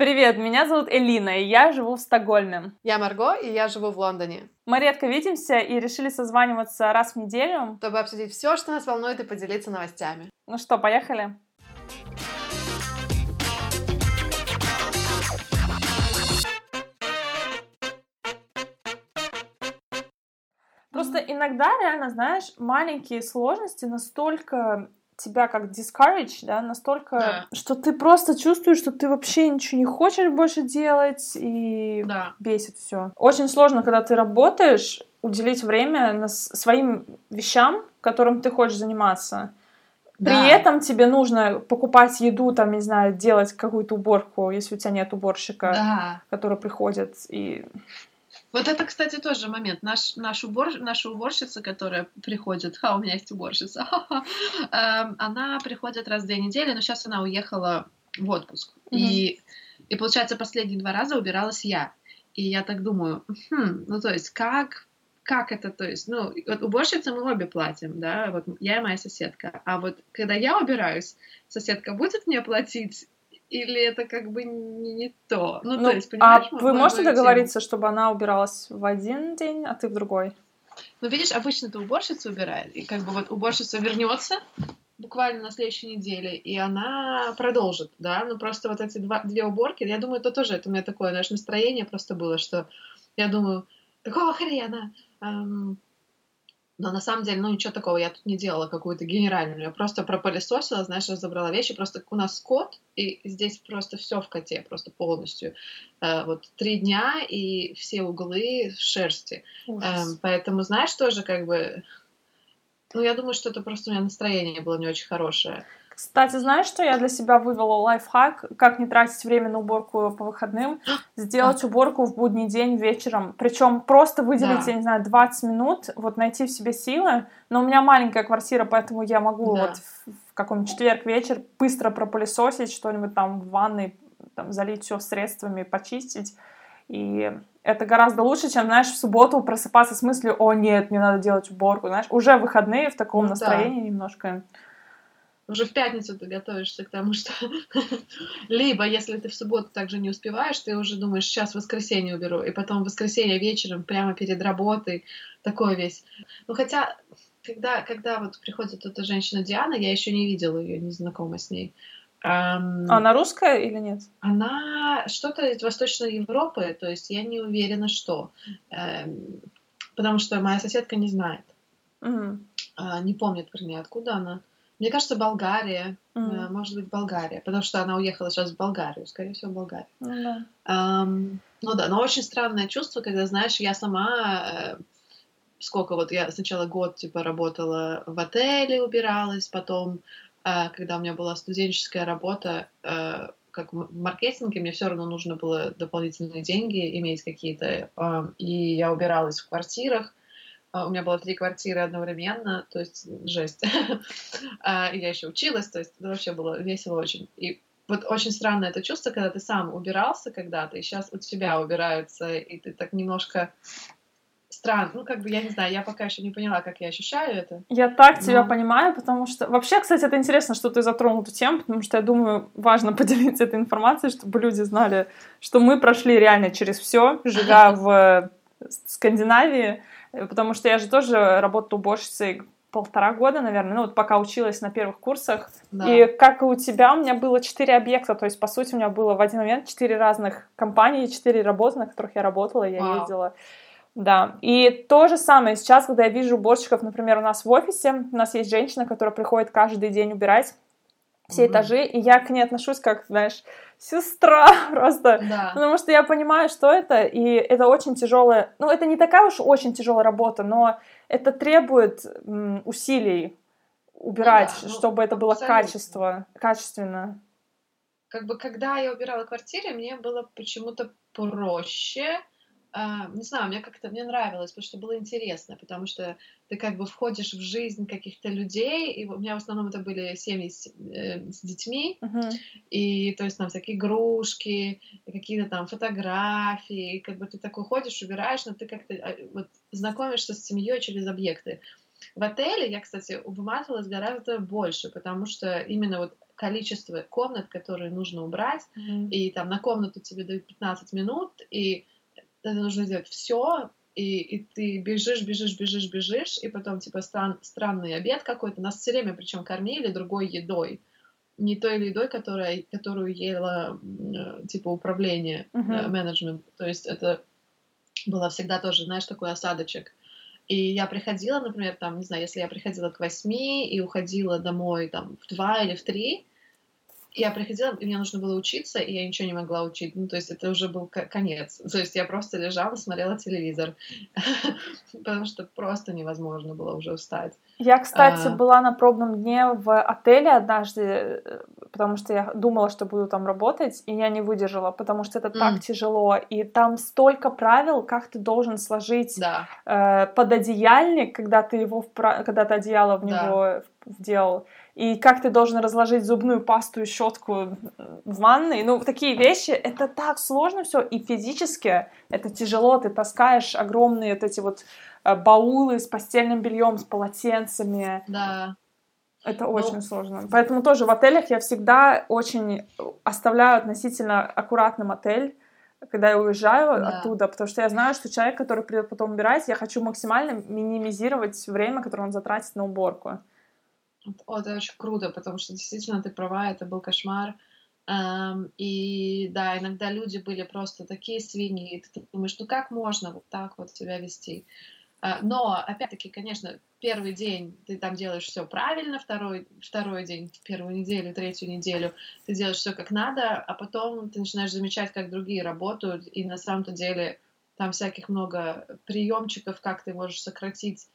Привет, меня зовут Элина, и я живу в Стокгольме. Я Марго, и я живу в Лондоне. Мы редко видимся и решили созваниваться раз в неделю. Чтобы обсудить все, что нас волнует, и поделиться новостями. Ну что, поехали? Просто иногда, реально, знаешь, маленькие сложности настолько тебя как discourage, да, настолько, Да. что ты просто чувствуешь, что ты вообще ничего не хочешь больше делать, и Да. бесит все. Очень сложно, когда ты работаешь, уделить время на своим вещам, которым ты хочешь заниматься. При Да. этом тебе нужно покупать еду, там, не знаю, делать какую-то уборку, если у тебя нет уборщика, Да. который приходит и... Вот это, кстати, тоже момент. Наш, наш убор, наша уборщица, которая приходит, ха, у меня есть уборщица, эм, она приходит раз в две недели, но сейчас она уехала в отпуск. И, и, получается, последние два раза убиралась я. И я так думаю, хм, ну, то есть, как, как это, то есть, ну, вот уборщицы мы обе платим, да, вот я и моя соседка. А вот когда я убираюсь, соседка будет мне платить или это как бы не, не то? Ну, Ну, то есть, а понимаешь, мо- вы мо- можете мою тему? договориться, чтобы она убиралась в один день, а ты в другой? Ну, видишь, обычно-то уборщица убирает, и как бы вот уборщица вернется буквально на следующей неделе, и она продолжит, да, ну просто вот эти два, две уборки, я думаю, это тоже, это у меня такое, знаешь, настроение просто было, что я думаю, какого хрена? Эм, но на самом деле, ну ничего такого, я тут не делала какую-то генеральную, я просто пропылесосила, знаешь, разобрала вещи, просто у нас кот, и здесь просто все в коте, просто полностью. Э, вот три дня, и все углы в шерсти. Эм, поэтому, знаешь, тоже как бы... Ну, я думаю, что это просто у меня настроение было не очень хорошее. Кстати, знаешь, что я для себя вывела лайфхак, как не тратить время на уборку по выходным, сделать уборку в будний день вечером, причем просто выделить, Да. я не знаю, 20 минут, вот найти в себе силы, но у меня маленькая квартира, поэтому я могу Да. вот в, в какой-нибудь четверг вечер быстро пропылесосить что-нибудь там в ванной, там, залить все средствами, почистить, и это гораздо лучше, чем, знаешь, в субботу просыпаться с мыслью, о, нет, мне надо делать уборку, знаешь, уже выходные в таком Ну да. настроении немножко. Уже в пятницу ты готовишься к тому, что... Либо, если ты в субботу также не успеваешь, ты уже думаешь, сейчас воскресенье уберу, и потом в воскресенье вечером, прямо перед работой, такой весь. Ну, хотя, когда, когда вот приходит эта женщина Диана, я еще не видела ее, не знакома с ней. А Она русская или нет? Она что-то из Восточной Европы, то есть я не уверена, что. Эм, потому что моя соседка не знает, Мгм. а, не помнит, вернее, откуда она. Мне кажется, Болгария. Э, Может быть, Болгария, потому что она уехала сейчас в Болгарию, скорее всего, в Болгарию. Ну да. Ам, ну да, но очень странное чувство, когда, знаешь, я сама, э, сколько вот, я сначала год, типа, работала в отеле, убиралась, потом, э, когда у меня была студенческая работа, как в маркетинге, мне все равно нужно было дополнительные деньги иметь какие-то, и я убиралась в квартирах, у меня было три квартиры одновременно, то есть жесть. А, я еще училась, то есть это вообще было весело очень. И вот очень странно это чувство, когда ты сам убирался когда-то, и сейчас у тебя убираются, и ты так немножко странно. Ну, как бы, я не знаю, я пока еще не поняла, как я ощущаю это. Я так тебя Ну. понимаю, потому что... Вообще, кстати, это интересно, что ты затронул эту тему, потому что я думаю, важно поделиться этой информацией, чтобы люди знали, что мы прошли реально через все, живя в Скандинавии, Э, потому что я же тоже работала уборщицей полтора года, наверное, ну вот пока училась на первых курсах. Да. И как и у тебя, у меня было четыре объекта, то есть, по сути, у меня было в один момент четыре разных компании, четыре работы, на которых я работала, я Вау. ездила. Да, и то же самое сейчас, когда я вижу уборщиков, например, у нас в офисе, у нас есть женщина, которая приходит каждый день убирать все Мгм. этажи, и я к ней отношусь как, знаешь, сестра просто. Да. Потому что я понимаю, что это, и это очень тяжелая, ну, это не такая уж очень тяжелая работа, но это требует м, усилий убирать, да, ну, чтобы это было абсолютно. качество, качественно. Как бы, когда я убирала квартиры, мне было почему-то проще. А, не знаю, мне как-то мне нравилось, потому что было интересно, потому что ты как бы входишь в жизнь каких-то людей, и у меня в основном это были семьи с, э, с детьми, Мгм. и то есть там всякие игрушки, какие-то там фотографии, как бы ты такой ходишь, убираешь, но ты как-то а, вот знакомишься с семьей через объекты. В отеле я, кстати, выматывалась гораздо больше, потому что именно вот количество комнат, которые нужно убрать, Мгм. и там на комнату тебе дают 15 минут, и это нужно сделать все, и, и ты бежишь, бежишь, бежишь, бежишь, и потом типа стран, странный обед какой-то. Нас все время причем кормили другой едой. Не той едой, которая, которую ела типа управление, э, менеджмент. То есть это было всегда тоже, знаешь, такой осадочек. И я приходила, например, там, не знаю, если я приходила к восьми и уходила домой там в два или в три, я приходила, и мне нужно было учиться, и я ничего не могла учить. Ну, то есть это уже был ко- конец. То есть я просто лежала, смотрела телевизор, потому что просто невозможно было уже встать. Я, кстати, А. была на пробном дне в отеле однажды, э, потому что я думала, что буду там работать, и я не выдержала, потому что это так тяжело, и там столько правил, как ты должен сложить Да, э, пододеяльник, когда ты его впра- когда ты одеяло в Да. него вделал, и как ты должен разложить зубную пасту и щетку в ванной. Ну, такие вещи, это так сложно все, и физически это тяжело, ты таскаешь огромные вот эти вот э, баулы с постельным бельем, с полотенцами. да. Это Ну, очень сложно. Поэтому тоже в отелях я всегда очень оставляю относительно аккуратным отель, когда я уезжаю Да. оттуда, потому что я знаю, что человек, который придет потом убирать, я хочу максимально минимизировать время, которое он затратит на уборку. О, это очень круто, потому что действительно ты права, это был кошмар. Эм, и да, иногда люди были просто такие свиньи, и ты думаешь, ну как можно вот так вот себя вести? Э, Но, опять-таки, конечно, первый день ты там делаешь все правильно, второй, второй день, первую неделю, третью неделю ты делаешь все как надо, а потом ты начинаешь замечать, как другие работают, и на самом-то деле там всяких много приемчиков, как ты можешь сократить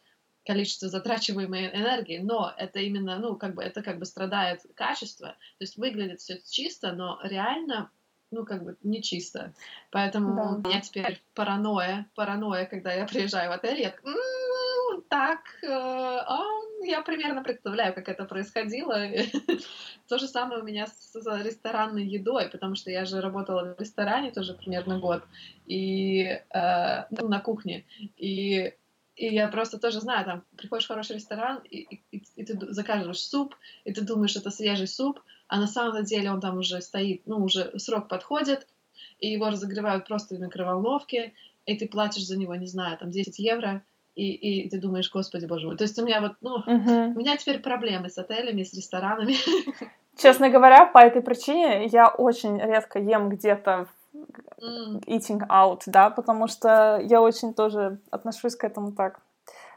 количество затрачиваемой энергии, но это именно, ну, как бы, это как бы страдает качество, то есть выглядит все чисто, но реально, ну, как бы, не чисто. Поэтому Да. у меня теперь паранойя, паранойя, когда я приезжаю в отель, я так, «М, так, э, а, я примерно представляю, как это происходило. То же самое у меня с с ресторанной едой, потому что я же работала в ресторане тоже примерно год, и э, ну, на кухне, и и я просто тоже знаю, там, приходишь в хороший ресторан, и, и, и ты заказываешь суп, и ты думаешь, это свежий суп, а на самом деле он там уже стоит, ну, уже срок подходит, и его разогревают просто в микроволновке, и ты платишь за него, не знаю, там, 10 евро, и, и ты думаешь, господи, боже мой. То есть у меня вот, ну, Мгм. у меня теперь проблемы с отелями, с ресторанами. Честно говоря, по этой причине я очень редко ем где-то М, eating out, да, потому что я очень тоже отношусь к этому так.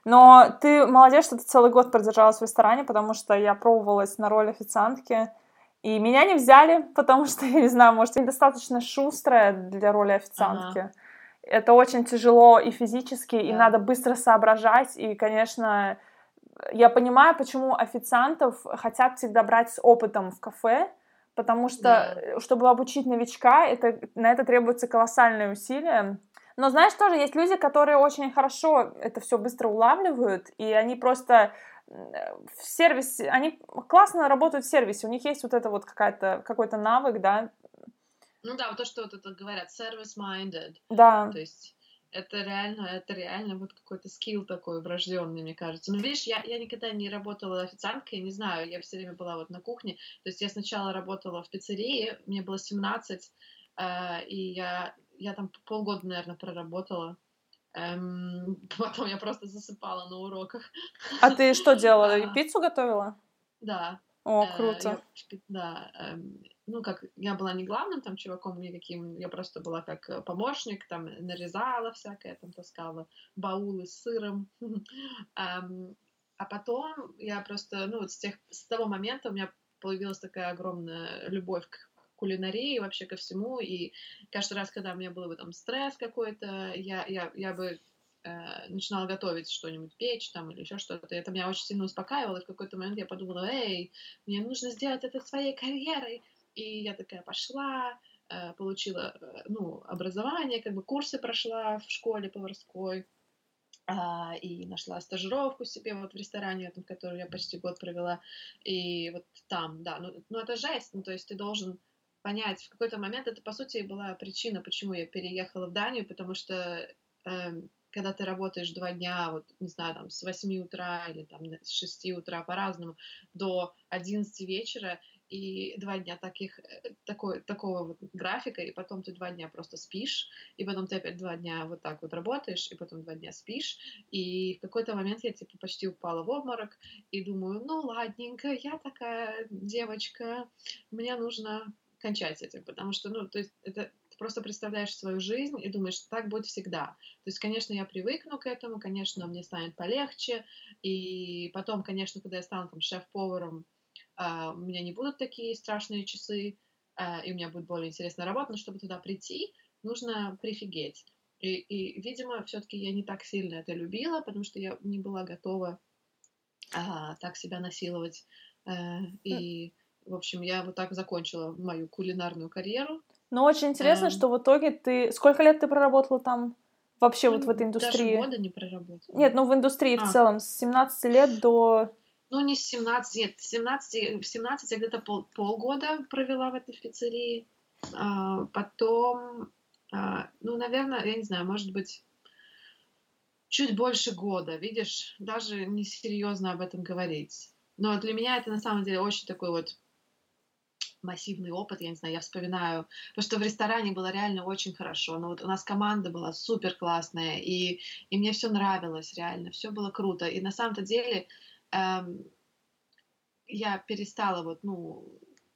Но ты молодец, что ты целый год продержалась в ресторане, потому что я пробовалась на роль официантки, и меня не взяли, потому что, я не знаю, может, я недостаточно шустрая для роли официантки. Это очень тяжело и физически, и Да. надо быстро соображать, и, конечно, я понимаю, почему официантов хотят всегда брать с опытом в кафе, потому что, Да. э, чтобы обучить новичка, это, на это требуется колоссальные усилия. Но знаешь, тоже есть люди, которые очень хорошо это все быстро улавливают, и они просто э, в сервисе, они классно работают в сервисе, у них есть вот это вот какая-то, какой-то навык, да, Ну да, вот то, что вот это говорят, service-minded. да, То есть это реально, это реально вот какой-то скилл такой врожденный, мне кажется. Ну, видишь, я, я никогда не работала официанткой, не знаю, я все время была вот на кухне. То есть я сначала работала в пиццерии, мне было 17, э, и я, я там полгода, наверное, проработала. Эм, потом я просто засыпала на уроках. А ты что делала? Пиццу готовила? Да. О, Э, круто. я да, эм, ну, как, я была не главным там чуваком никаким, я просто была как э, помощник, там, нарезала всякое, там, таскала баулы с сыром. Эм, А потом я просто, ну, вот с, тех, с того момента у меня появилась такая огромная любовь к кулинарии, вообще ко всему, и каждый раз, когда у меня был бы там стресс какой-то, я, я, я бы э, начинала готовить что-нибудь, печь там или еще что-то. Это меня очень сильно успокаивало. И в какой-то момент я подумала, эй, мне нужно сделать это своей карьерой. И я такая пошла, э, получила э, ну, образование, как бы курсы прошла в школе поварской. а, и нашла стажировку себе вот в ресторане, в котором я почти год провела. И вот там, да, ну, ну это жесть, ну то есть ты должен понять, в какой-то момент это, по сути, была причина, почему я переехала в Данию, потому что эм, когда ты работаешь два дня, вот, не знаю, там, с 8 утра или там с 6 утра по-разному, до 11 вечера, и два дня таких, э, такой, такого вот графика, и потом ты два дня просто спишь, и потом ты опять два дня вот так вот работаешь, и потом два дня спишь, и в какой-то момент я типа почти упала в обморок, и думаю, ну ладненько, я такая девочка, мне нужно кончать этим, потому что, ну, то есть это просто представляешь свою жизнь и думаешь, что так будет всегда. То есть, конечно, я привыкну к этому, конечно, мне станет полегче, и потом, конечно, когда я стану там шеф-поваром, Uh, у меня не будут такие страшные часы, uh, и у меня будет более интересная работа, но чтобы туда прийти, нужно прифигеть. И, и видимо, все-таки я не так сильно это любила, потому что я не была готова uh, так себя насиловать. И, в общем, я вот так закончила мою кулинарную карьеру. Но очень интересно, um, что в итоге ты... Сколько лет ты проработала там? Вообще вот в этой индустрии? Даже года не проработала. Нет, ну в индустрии а. в целом. С 17 лет до ну, не с 17, нет, 17, в 17 я где-то пол, полгода провела в этой пиццерии. А, потом, а, ну, наверное, я не знаю, может быть, чуть больше года, видишь, даже не серьезно об этом говорить. Но для меня это на самом деле очень такой вот массивный опыт, я не знаю, я вспоминаю, потому что в ресторане было реально очень хорошо, но вот у нас команда была супер классная, и, и мне все нравилось реально, все было круто, и на самом-то деле эм, я перестала вот, ну,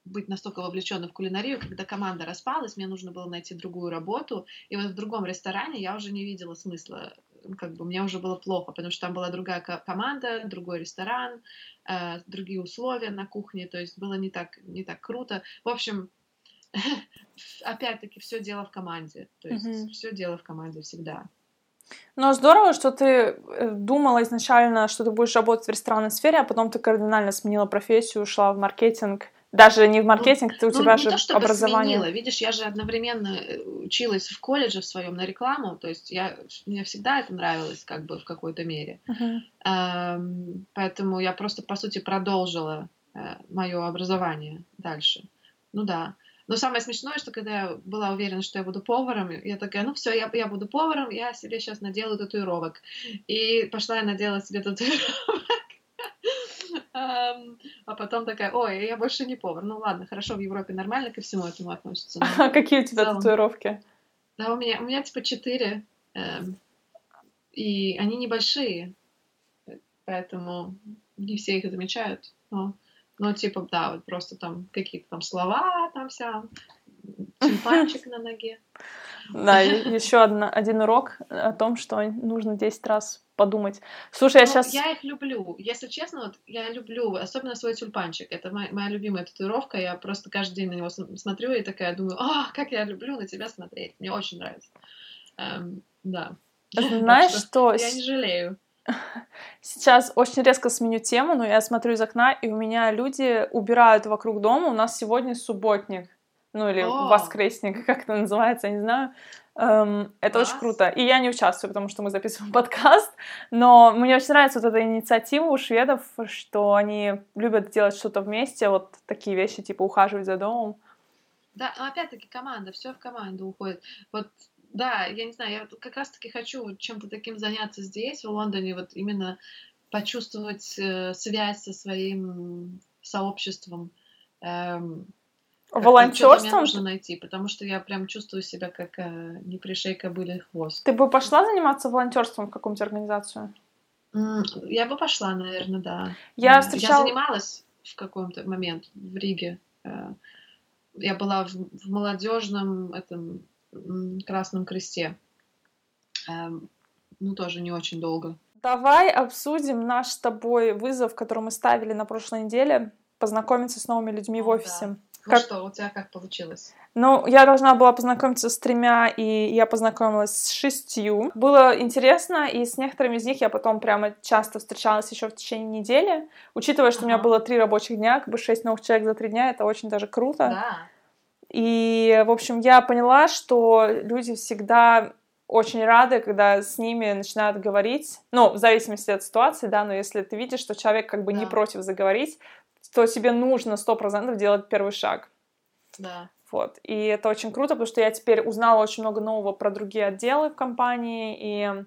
быть настолько вовлеченной в кулинарию, когда команда распалась, мне нужно было найти другую работу, и вот в другом ресторане я уже не видела смысла, как бы мне уже было плохо, потому что там была другая команда, другой ресторан, э, другие условия на кухне, то есть было не так, не так круто. В общем, опять-таки, все дело в команде, то есть mm-hmm. все дело в команде всегда. Но здорово, что ты э, думала изначально, что ты будешь работать в ресторанной сфере, а потом ты кардинально сменила профессию, ушла в маркетинг. Даже не в маркетинг, ну, ты, у ну, тебя же то, чтобы образование. Сменила. Видишь, я же одновременно э, училась в колледже в своем на рекламу, то есть я, мне всегда это нравилось как бы в какой-то мере. Uh-huh. Эм, поэтому я просто, по сути, продолжила э, мое образование дальше. Ну да. Но самое смешное, что когда я была уверена, что я буду поваром, я такая, ну все, я, я буду поваром, я себе сейчас наделаю татуировок. И пошла я надела себе татуировок. А потом такая, ой, я больше не повар. Ну ладно, хорошо, в Европе нормально ко всему этому относятся. А какие у тебя татуировки? Да, у меня, у меня типа четыре. Эм, и они небольшие. Поэтому не все их замечают. Но ну, типа, да, вот просто там какие-то там слова, там вся, тюльпанчик на ноге. Да, еще одна, один урок о том, что нужно 10 раз подумать. Слушай, я ну, сейчас... Я их люблю. Если честно, вот я люблю, особенно свой тюльпанчик. Это моя, моя любимая татуировка. Я просто каждый день на него смотрю и такая думаю, а, как я люблю на тебя смотреть. Мне очень нравится. Эм, да. Знаешь, что... Я не жалею. Сейчас очень резко сменю тему, но я смотрю из окна, и у меня люди убирают вокруг дома. У нас сегодня субботник, ну или О! воскресник, как это называется, я не знаю. Эм, это Класс. очень круто. И я не участвую, потому что мы записываем подкаст, но мне очень нравится вот эта инициатива у шведов, что они любят делать что-то вместе, вот такие вещи, типа ухаживать за домом. Да, но опять-таки команда, все в команду уходит. Вот да, я не знаю, я как раз-таки хочу чем-то таким заняться здесь, в Лондоне, вот именно почувствовать э, связь со своим сообществом. Эм, Волонтерством? нужно найти, потому что я прям чувствую себя как э, не пришей кобыле хвост. Ты бы пошла заниматься волонтерством в какую-нибудь организацию? Я бы пошла, наверное, да. Я, встречала... я занималась в каком-то момент в Риге. Э, я была в, в молодежном этом Красном Кресте. Эм, ну, тоже не очень долго. Давай обсудим наш с тобой вызов, который мы ставили на прошлой неделе, познакомиться с новыми людьми О, в офисе. Да. Ну как... что, у тебя как получилось? Ну, я должна была познакомиться с тремя, и я познакомилась с шестью. Было интересно, и с некоторыми из них я потом прямо часто встречалась еще в течение недели. Учитывая, что ага. у меня было три рабочих дня, как бы шесть новых человек за три дня, это очень даже круто. Да. И, в общем, я поняла, что люди всегда очень рады, когда с ними начинают говорить, ну, в зависимости от ситуации, да, но если ты видишь, что человек как бы да. не против заговорить, то тебе нужно сто процентов делать первый шаг. Да. Вот. И это очень круто, потому что я теперь узнала очень много нового про другие отделы в компании, и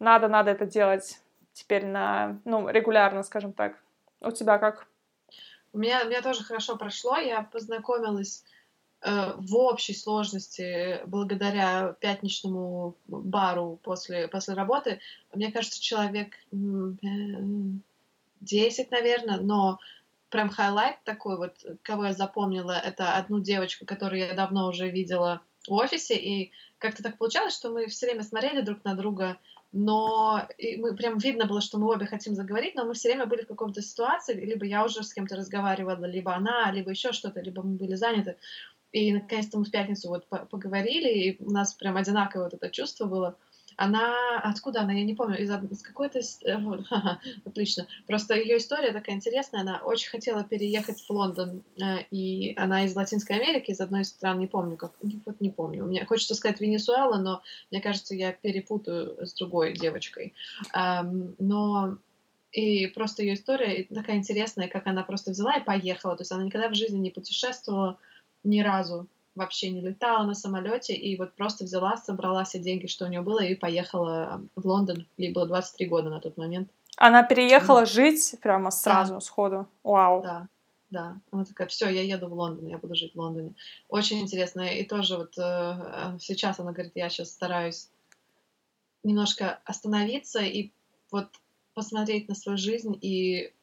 надо, надо это делать теперь на, ну, регулярно, скажем так. У тебя как? У меня, у меня тоже хорошо прошло. Я познакомилась э, в общей сложности благодаря пятничному бару после, после работы. Мне кажется, человек 10, наверное, но прям highlight такой вот, кого я запомнила, это одну девочку, которую я давно уже видела в офисе, и как-то так получалось, что мы все время смотрели друг на друга, но и мы прям видно было, что мы обе хотим заговорить, но мы все время были в каком-то ситуации, либо я уже с кем-то разговаривала, либо она, либо еще что-то, либо мы были заняты. И наконец-то мы в пятницу вот поговорили, и у нас прям одинаковое вот это чувство было. Она, откуда она, я не помню, из, из какой-то, э, вот, отлично, просто ее история такая интересная, она очень хотела переехать в Лондон, э, и она из Латинской Америки, из одной из стран, не помню, как, вот не помню, мне хочется сказать Венесуэла, но мне кажется, я перепутаю с другой девочкой, но и просто ее история такая интересная, как она просто взяла и поехала, то есть она никогда в жизни не путешествовала ни разу, вообще не летала на самолете и вот просто взяла, собрала все деньги, что у нее было, и поехала в Лондон. Ей было 23 года на тот момент. Она переехала да. жить прямо сразу, да. сходу. Вау. Да, да. Она такая, все, я еду в Лондон, я буду жить в Лондоне. Очень интересно. И тоже вот э, сейчас она говорит, я сейчас стараюсь немножко остановиться и вот посмотреть на свою жизнь и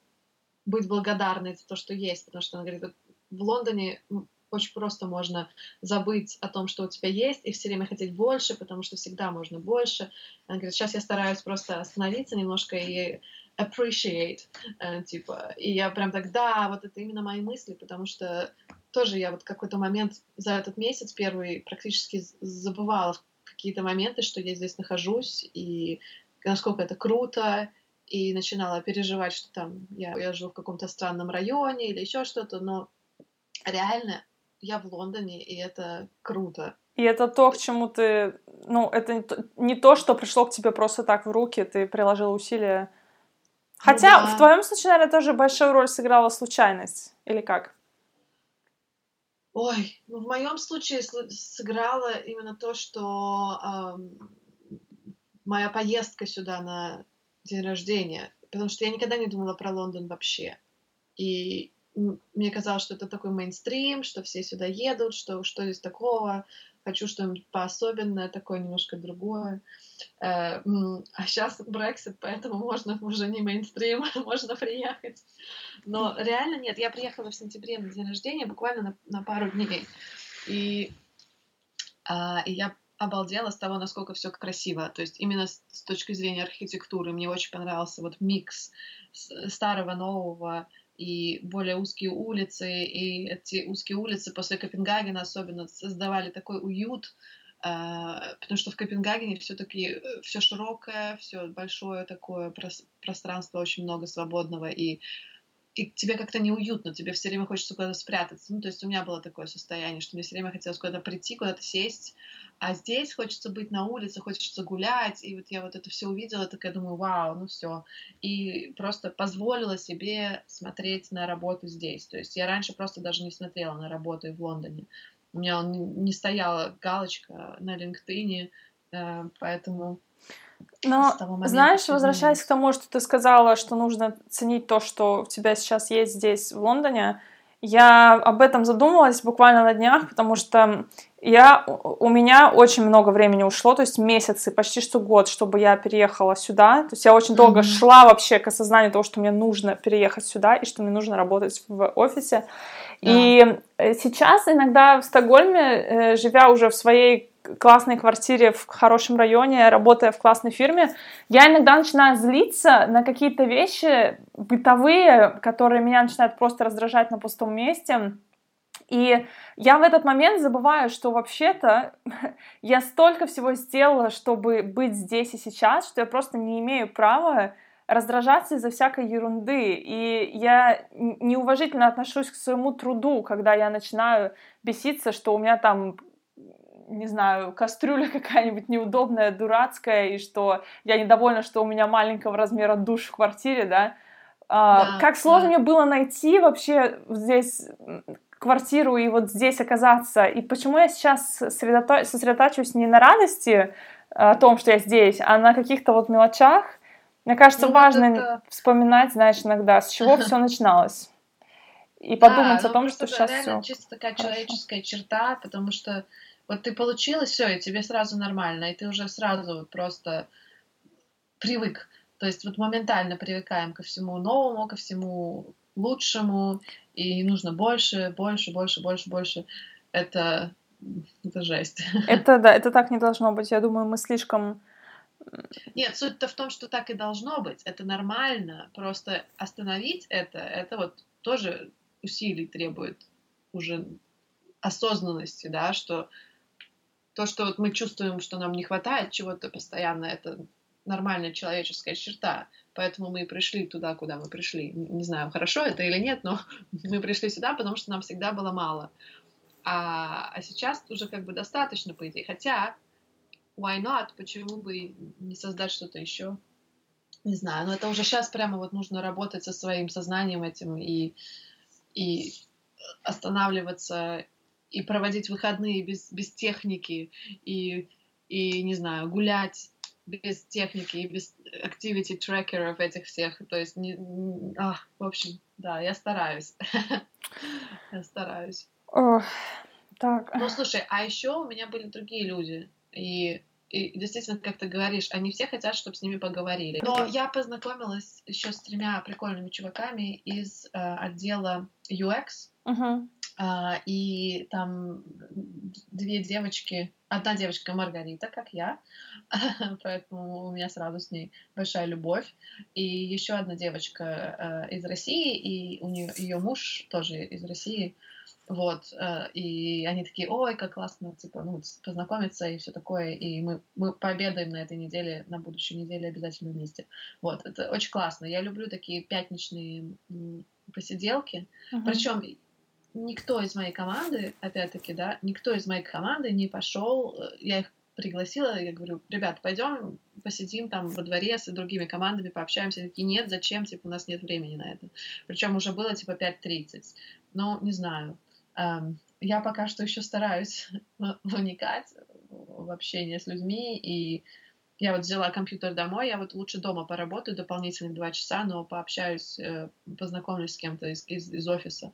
быть благодарной за то, что есть, потому что она говорит, вот в Лондоне очень просто можно забыть о том, что у тебя есть, и все время хотеть больше, потому что всегда можно больше. Она говорит, сейчас я стараюсь просто остановиться немножко и appreciate, э, типа, и я прям так, да, вот это именно мои мысли, потому что тоже я вот какой-то момент за этот месяц первый практически забывала какие-то моменты, что я здесь нахожусь, и насколько это круто, и начинала переживать, что там я, я живу в каком-то странном районе или еще что-то, но реально я в Лондоне, и это круто. И это то, к чему ты... Ну, это не то, что пришло к тебе просто так в руки, ты приложил усилия. Хотя ну, да. в твоем случае, наверное, тоже большую роль сыграла случайность. Или как? Ой, ну в моем случае сыграло именно то, что эм, моя поездка сюда на день рождения, потому что я никогда не думала про Лондон вообще. И мне казалось, что это такой мейнстрим, что все сюда едут, что что здесь такого, хочу что-нибудь поособенное, такое немножко другое. Э, а сейчас Brexit, поэтому можно уже не мейнстрим, можно приехать. Но реально нет, я приехала в сентябре на день рождения, буквально на, на пару дней. И, а, и я обалдела с того, насколько все красиво. То есть именно с, с точки зрения архитектуры мне очень понравился вот микс старого, нового, и более узкие улицы, и эти узкие улицы после Копенгагена особенно создавали такой уют, а, потому что в Копенгагене все-таки э, все широкое, все большое такое пространство, очень много свободного, и и тебе как-то неуютно, тебе все время хочется куда-то спрятаться. Ну, то есть у меня было такое состояние, что мне все время хотелось куда-то прийти, куда-то сесть, а здесь хочется быть на улице, хочется гулять, и вот я вот это все увидела, такая думаю, вау, ну все. И просто позволила себе смотреть на работу здесь. То есть я раньше просто даже не смотрела на работу в Лондоне. У меня не стояла галочка на LinkedIn, э, поэтому но, знаешь, возвращаясь к тому, что ты сказала, что нужно ценить то, что у тебя сейчас есть здесь, в Лондоне, я об этом задумалась буквально на днях, потому что я, у меня очень много времени ушло, то есть месяцы, почти что год, чтобы я переехала сюда. То есть я очень долго mm-hmm. шла вообще к осознанию того, что мне нужно переехать сюда и что мне нужно работать в офисе. Yeah. И э, сейчас иногда в Стокгольме, э, живя уже в своей классной квартире в хорошем районе, работая в классной фирме, я иногда начинаю злиться на какие-то вещи бытовые, которые меня начинают просто раздражать на пустом месте. И я в этот момент забываю, что вообще-то я столько всего сделала, чтобы быть здесь и сейчас, что я просто не имею права раздражаться из-за всякой ерунды. И я неуважительно отношусь к своему труду, когда я начинаю беситься, что у меня там не знаю, кастрюля какая-нибудь неудобная, дурацкая, и что я недовольна, что у меня маленького размера душ в квартире, да. А, да как сложно да. мне было найти вообще здесь квартиру и вот здесь оказаться. И почему я сейчас сосредотачиваюсь не на радости о том, что я здесь, а на каких-то вот мелочах. Мне кажется, ну, важно это... вспоминать, знаешь, иногда, с чего все начиналось. и подумать да, о том, ну, что сейчас все. чисто такая хорошо. человеческая черта, потому что вот ты получилось все, и тебе сразу нормально, и ты уже сразу вот просто привык. То есть вот моментально привыкаем ко всему новому, ко всему лучшему, и нужно больше, больше, больше, больше, больше. Это, это жесть. Это, да, это так не должно быть. Я думаю, мы слишком... Нет, суть-то в том, что так и должно быть. Это нормально. Просто остановить это, это вот тоже усилий требует уже осознанности, да, что то, что вот мы чувствуем, что нам не хватает чего-то постоянно, это нормальная человеческая черта. Поэтому мы и пришли туда, куда мы пришли. Не знаю, хорошо это или нет, но мы пришли сюда, потому что нам всегда было мало. А, а сейчас уже как бы достаточно, по идее. Хотя, why not? Почему бы не создать что-то еще? Не знаю, но это уже сейчас прямо вот нужно работать со своим сознанием этим и, и останавливаться и проводить выходные без, без техники и, и, не знаю, гулять без техники и без activity трекеров этих всех. То есть, не, не, а, в общем, да, я стараюсь. я стараюсь. Так. Ну, слушай, а еще у меня были другие люди. И, и действительно, как ты говоришь, они все хотят, чтобы с ними поговорили. Но я познакомилась еще с тремя прикольными чуваками из э, отдела UX. Uh-huh. Uh, и там две девочки, одна девочка Маргарита, как я, поэтому у меня сразу с ней большая любовь. И еще одна девочка uh, из России, и у нее ее муж тоже из России. Вот, uh, и они такие, ой, как классно, типа, ну, познакомиться и все такое, и мы, мы пообедаем на этой неделе, на будущей неделе обязательно вместе. Вот, это очень классно. Я люблю такие пятничные посиделки. Uh-huh. Причем никто из моей команды, опять-таки, да, никто из моей команды не пошел, э, я их пригласила, я говорю, ребят, пойдем посидим там во дворе с другими командами, пообщаемся. Они такие, нет, зачем, типа, у нас нет времени на это. Причем уже было, типа, 5.30. Ну, не знаю. Эм, я пока что еще стараюсь вникать в общение с людьми, и я вот взяла компьютер домой, я вот лучше дома поработаю дополнительных два часа, но пообщаюсь, э, познакомлюсь с кем-то из, из, из офиса.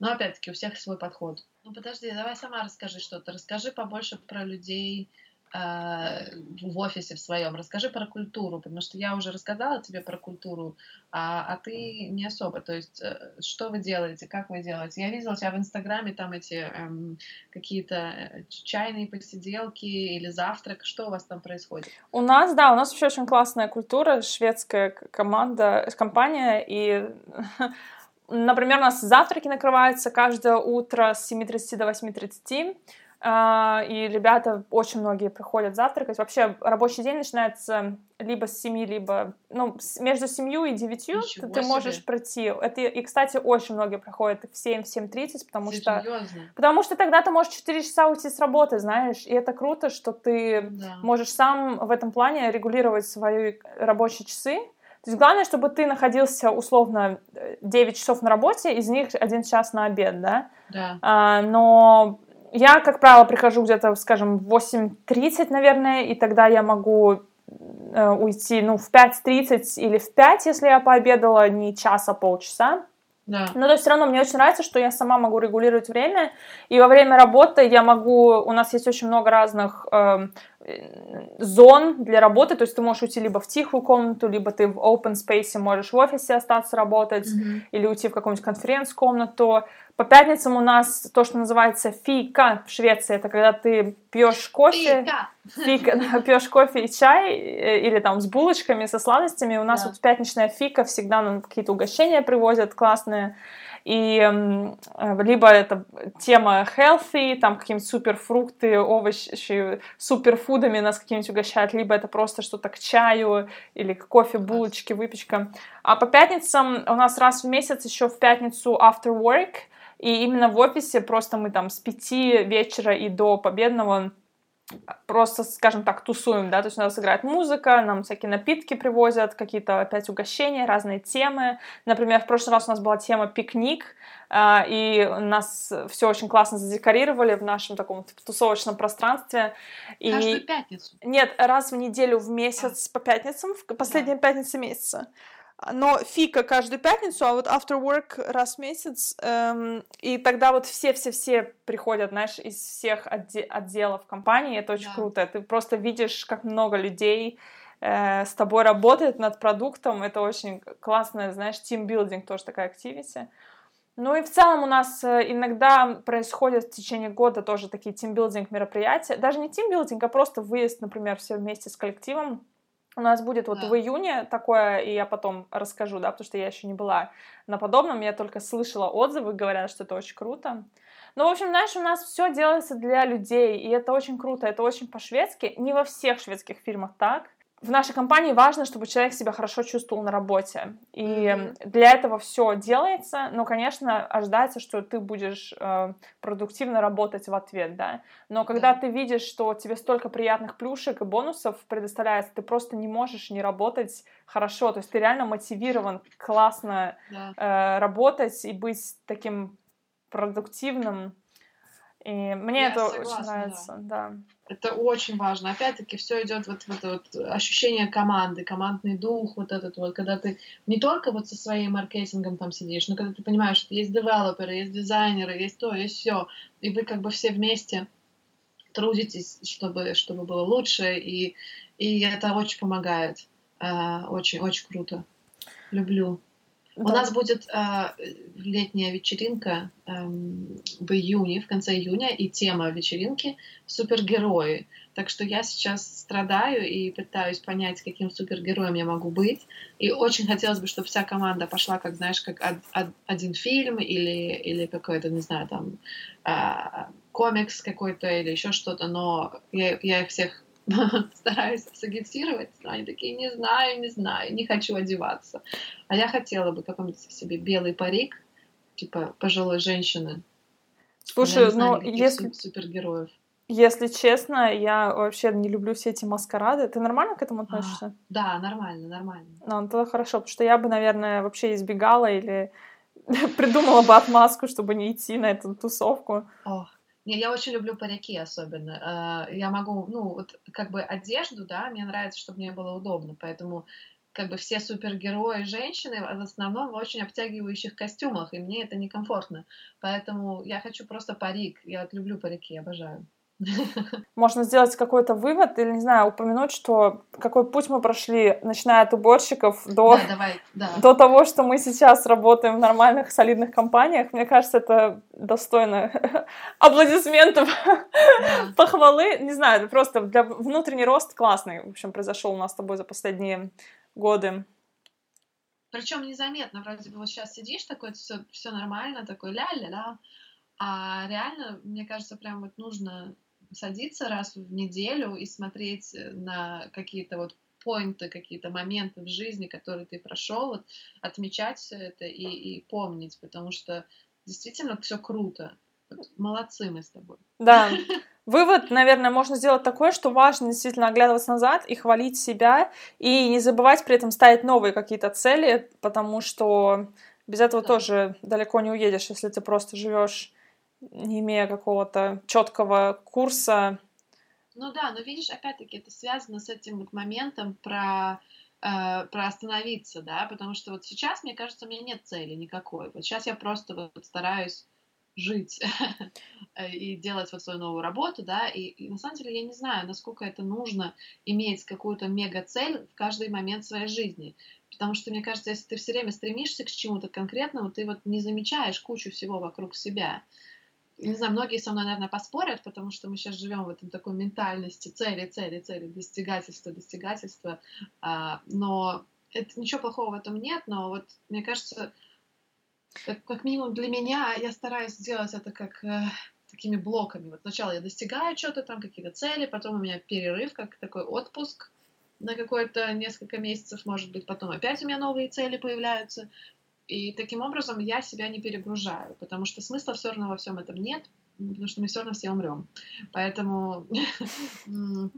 Но опять-таки у всех свой подход. Ну подожди, давай сама расскажи что-то. Расскажи побольше про людей в офисе в своем. Расскажи про культуру, потому что я уже рассказала тебе про культуру, а, а ты не особо. То есть э, что вы делаете, как вы делаете? Я видела тебя в Инстаграме там эти эм, какие-то э, чайные посиделки или завтрак. Что у вас там происходит? У нас, да, у нас вообще очень классная культура, шведская команда, компания, и Например, у нас завтраки накрываются каждое утро с 7.30 до 8.30, а, и ребята, очень многие приходят завтракать. Вообще рабочий день начинается либо с 7, либо, ну, между 7 и 9 Ничего ты, ты можешь пройти. Это, и, кстати, очень многие приходят в 7, в 7.30, потому Серьезно? что... Потому что тогда ты можешь 4 часа уйти с работы, знаешь, и это круто, что ты да. можешь сам в этом плане регулировать свои рабочие часы, то есть главное, чтобы ты находился условно 9 часов на работе, из них один час на обед, да? Да. А, но я, как правило, прихожу где-то, скажем, в 8.30, наверное, и тогда я могу э, уйти, ну, в 5.30 или в 5, если я пообедала, не час, а полчаса. Да. Но то есть все равно мне очень нравится, что я сама могу регулировать время, и во время работы я могу, у нас есть очень много разных э, зон для работы, то есть ты можешь уйти либо в тихую комнату, либо ты в open space можешь в офисе остаться работать, mm-hmm. или уйти в какую-нибудь конференц-комнату. По пятницам у нас то, что называется фика в Швеции, это когда ты пьешь кофе, фика, да, пьешь кофе и чай, э, или там с булочками, со сладостями. У нас да. вот пятничная фика всегда нам какие-то угощения привозят классные. И э, либо это тема healthy, там какие-нибудь суперфрукты, овощи, суперфудами нас какие-нибудь угощают, либо это просто что-то к чаю или к кофе, булочки, выпечка. А по пятницам у нас раз в месяц еще в пятницу after work, и именно в офисе просто мы там с пяти вечера и до победного просто, скажем так, тусуем, да, то есть у нас играет музыка, нам всякие напитки привозят, какие-то опять угощения, разные темы. Например, в прошлый раз у нас была тема пикник, а, и нас все очень классно задекорировали в нашем таком тусовочном пространстве. И... Каждую пятницу? Нет, раз в неделю в месяц а. по пятницам, в последние да. пятницы месяца. Но фика каждую пятницу, а вот after work раз в месяц, эм, и тогда вот все-все-все приходят, знаешь, из всех отде- отделов компании, это очень да. круто, ты просто видишь, как много людей э, с тобой работает над продуктом, это очень классно, знаешь, тимбилдинг тоже такая activity. Ну и в целом у нас э, иногда происходят в течение года тоже такие тимбилдинг мероприятия, даже не тимбилдинг, а просто выезд, например, все вместе с коллективом, у нас будет вот да. в июне такое, и я потом расскажу, да, потому что я еще не была на подобном, я только слышала отзывы, говорят, что это очень круто. Ну, в общем, знаешь, у нас все делается для людей, и это очень круто, это очень по-шведски. Не во всех шведских фильмах так, в нашей компании важно, чтобы человек себя хорошо чувствовал на работе. И mm-hmm. для этого все делается, но, конечно, ожидается, что ты будешь э, продуктивно работать в ответ, да. Но когда yeah. ты видишь, что тебе столько приятных плюшек и бонусов предоставляется, ты просто не можешь не работать хорошо. То есть ты реально мотивирован классно yeah. э, работать и быть таким продуктивным. И мне Я это согласна, очень нравится, да. да. Это очень важно. Опять-таки, все идет вот в это вот ощущение команды, командный дух, вот этот вот, когда ты не только вот со своим маркетингом там сидишь, но когда ты понимаешь, что есть девелоперы, есть дизайнеры, есть то, есть все, и вы как бы все вместе трудитесь, чтобы, чтобы было лучше, и, и это очень помогает. Э, очень, очень круто. Люблю. Да. У нас будет э, летняя вечеринка э, в июне, в конце июня, и тема вечеринки супергерои. Так что я сейчас страдаю и пытаюсь понять, каким супергероем я могу быть. И очень хотелось бы, чтобы вся команда пошла, как знаешь, как од, од, один фильм или, или какой-то, не знаю, там э, комикс какой-то или еще что-то. Но я, я их всех стараюсь сагитировать, но они такие, не знаю, не знаю, не хочу одеваться. А я хотела бы какой-нибудь себе белый парик, типа пожилой женщины. Слушай, ну если... Супергероев. Если честно, я вообще не люблю все эти маскарады. Ты нормально к этому а, относишься? А, да, нормально, нормально. Ну, тогда хорошо, потому что я бы, наверное, вообще избегала или придумала бы отмазку, чтобы не идти на эту тусовку. Ох, не, я очень люблю парики особенно. Э, я могу, ну, вот как бы одежду, да, мне нравится, чтобы мне было удобно, поэтому как бы все супергерои женщины в основном в очень обтягивающих костюмах, и мне это некомфортно. Поэтому я хочу просто парик. Я вот люблю парики, обожаю. Можно сделать какой-то вывод или, не знаю, упомянуть, что какой путь мы прошли, начиная от уборщиков до, да, давай, да. до того, что мы сейчас работаем в нормальных, солидных компаниях. Мне кажется, это достойно аплодисментов, да. похвалы. Не знаю, просто для внутренний рост классный, в общем, произошел у нас с тобой за последние годы. Причем незаметно, вроде бы вот сейчас сидишь такой, все, все нормально, такой ля-ля-ля, а реально, мне кажется, прям вот нужно садиться раз в неделю и смотреть э, на какие-то вот поинты, какие-то моменты в жизни, которые ты прошел, вот, отмечать все это и, и помнить, потому что действительно все круто. Вот, молодцы мы с тобой. Да. Вывод, наверное, можно сделать такой, что важно действительно оглядываться назад и хвалить себя, и не забывать при этом ставить новые какие-то цели, потому что без этого да. тоже далеко не уедешь, если ты просто живешь не имея какого-то четкого курса. Ну да, но видишь, опять-таки это связано с этим вот моментом про э, про остановиться, да, потому что вот сейчас, мне кажется, у меня нет цели никакой. Вот сейчас я просто вот стараюсь жить и делать вот свою новую работу, да, и, и на самом деле я не знаю, насколько это нужно иметь какую-то мега-цель в каждый момент своей жизни, потому что, мне кажется, если ты все время стремишься к чему-то конкретному, ты вот не замечаешь кучу всего вокруг себя, не знаю, многие со мной, наверное, поспорят, потому что мы сейчас живем в этом такой ментальности цели, цели, цели, достигательства, достигательства. А, но это ничего плохого в этом нет, но вот мне кажется, как, как минимум для меня я стараюсь сделать это как э, такими блоками. Вот сначала я достигаю что-то там, какие-то цели, потом у меня перерыв, как такой отпуск на какое-то несколько месяцев, может быть, потом опять у меня новые цели появляются, и таким образом я себя не перегружаю, потому что смысла все равно во всем этом нет, потому что мы все равно все умрем. Поэтому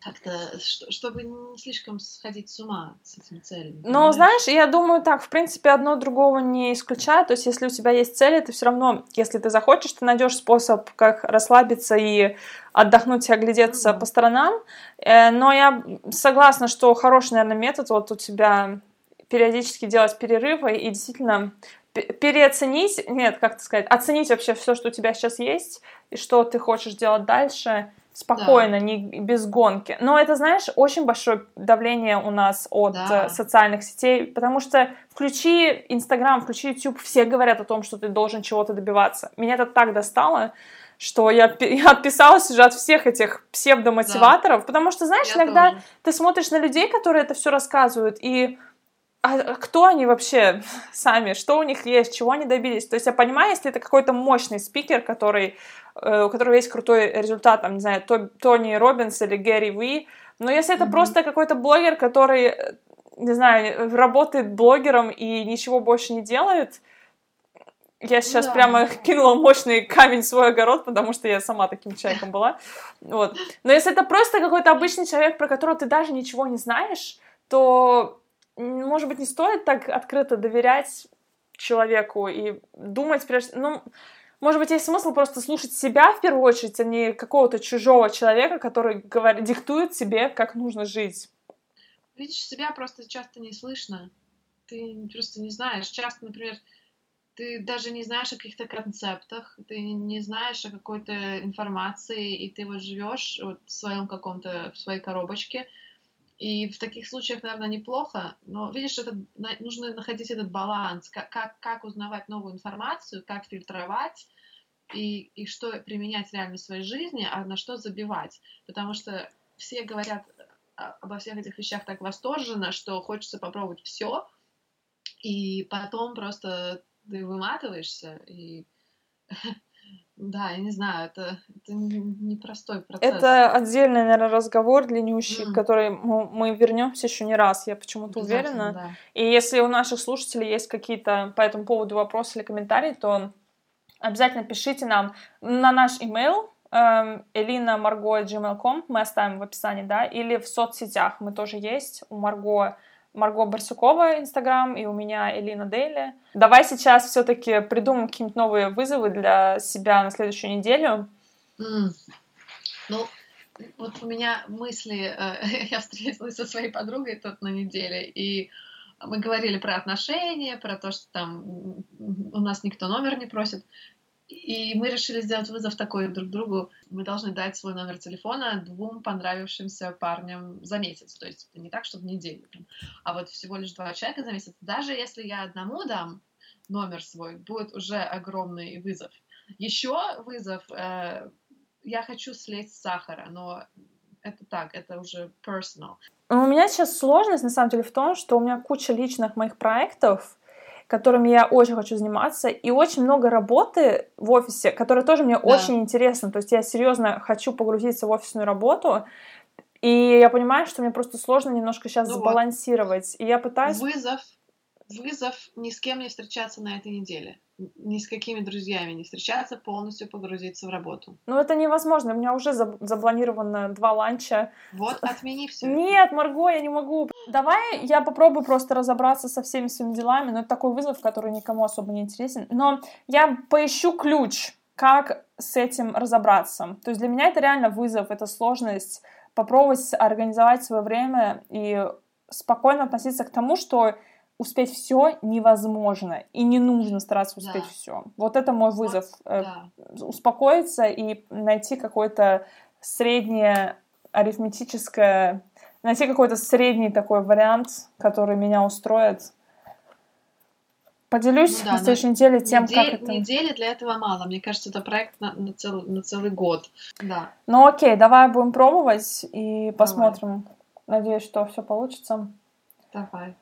как-то, чтобы не слишком сходить с ума с этими целями. Ну, знаешь, я думаю, так, в принципе, одно другого не исключает. То есть, если у тебя есть цели, ты все равно, если ты захочешь, ты найдешь способ, как расслабиться и отдохнуть и оглядеться mm-hmm. по сторонам. Э, но я согласна, что хороший, наверное, метод вот у тебя периодически делать перерывы и действительно переоценить, нет, как сказать, оценить вообще все, что у тебя сейчас есть, и что ты хочешь делать дальше, спокойно, да. не без гонки. Но это, знаешь, очень большое давление у нас от да. Э, социальных сетей, потому что включи Инстаграм, включи YouTube, все говорят о том, что ты должен чего-то добиваться. Меня это так достало, что я, я отписалась уже от всех этих псевдомотиваторов, да. потому что, знаешь, я иногда тоже. ты смотришь на людей, которые это все рассказывают, и а, а кто они вообще сами, что у них есть, чего они добились. То есть я понимаю, если это какой-то мощный спикер, который, э, у которого есть крутой результат, там, не знаю, Тони Робинс или Гэри Ви, но если это mm-hmm. просто какой-то блогер, который, э, не знаю, работает блогером и ничего больше не делает, я сейчас да. прямо кинула мощный камень в свой огород, потому что я сама таким человеком была. Вот. Но если это просто какой-то обычный человек, про которого ты даже ничего не знаешь, то, может быть, не стоит так открыто доверять человеку и думать прежде... Ну, может быть, есть смысл просто слушать себя в первую очередь, а не какого-то чужого человека, который говорит, диктует себе, как нужно жить. Видишь, себя просто часто не слышно. Ты просто не знаешь. Часто, например, ты даже не знаешь о каких-то концептах, ты не знаешь о какой-то информации, и ты вот живешь вот в своем каком-то, в своей коробочке. И в таких случаях, наверное, неплохо, но видишь, это, нужно находить этот баланс, как, как, как узнавать новую информацию, как фильтровать, и, и что применять реально в своей жизни, а на что забивать. Потому что все говорят обо всех этих вещах так восторженно, что хочется попробовать все, и потом просто ты выматываешься, и да, я не знаю, это, это непростой процесс. Это отдельный, наверное, разговор длиннющий, mm. который мы, вернемся еще не раз, я почему-то уверена. Да. И если у наших слушателей есть какие-то по этому поводу вопросы или комментарии, то обязательно пишите нам на наш email эм, Элина Марго gmail.com, мы оставим в описании, да, или в соцсетях мы тоже есть, у Марго Марго Барсукова Инстаграм и у меня Элина Дейли. Давай сейчас все-таки придумаем какие-нибудь новые вызовы для себя на следующую неделю. Mm. Ну, вот у меня мысли, э, я встретилась со своей подругой тут на неделе, и мы говорили про отношения, про то, что там у нас никто номер не просит. И мы решили сделать вызов такой друг другу. Мы должны дать свой номер телефона двум понравившимся парням за месяц. То есть это не так, чтобы неделю. А вот всего лишь два человека за месяц. Даже если я одному дам номер свой, будет уже огромный вызов. Еще вызов. Э, я хочу слезть с сахара, но это так, это уже personal. У меня сейчас сложность, на самом деле, в том, что у меня куча личных моих проектов, которыми я очень хочу заниматься, и очень много работы в офисе, которая тоже мне да. очень интересна. То есть я серьезно хочу погрузиться в офисную работу, и я понимаю, что мне просто сложно немножко сейчас ну сбалансировать. Вот. И я пытаюсь... Вызов, вызов ни с кем не встречаться на этой неделе ни с какими друзьями не встречаться, полностью погрузиться в работу. Ну, это невозможно. У меня уже заблонировано два ланча. Вот, отмени все. Нет, Марго, я не могу. Давай я попробую просто разобраться со всеми своими делами. Но это такой вызов, который никому особо не интересен. Но я поищу ключ, как с этим разобраться. То есть для меня это реально вызов, это сложность попробовать организовать свое время и спокойно относиться к тому, что успеть все невозможно, и не нужно стараться успеть да. все. Вот это мой вызов. Э, да. Успокоиться и найти какое-то среднее арифметическое, найти какой-то средний такой вариант, который меня устроит. Поделюсь ну, да, на следующей неделе тем, недель, как это... Недели для этого мало. Мне кажется, это проект на, на, цел, на целый год. Да. Ну окей, давай будем пробовать и посмотрим. Давай. Надеюсь, что все получится. Давай.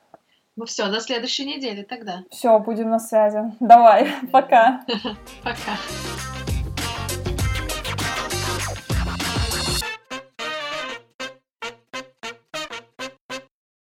Ну все, до следующей недели тогда. Все, будем на связи. Давай, пока. Пока.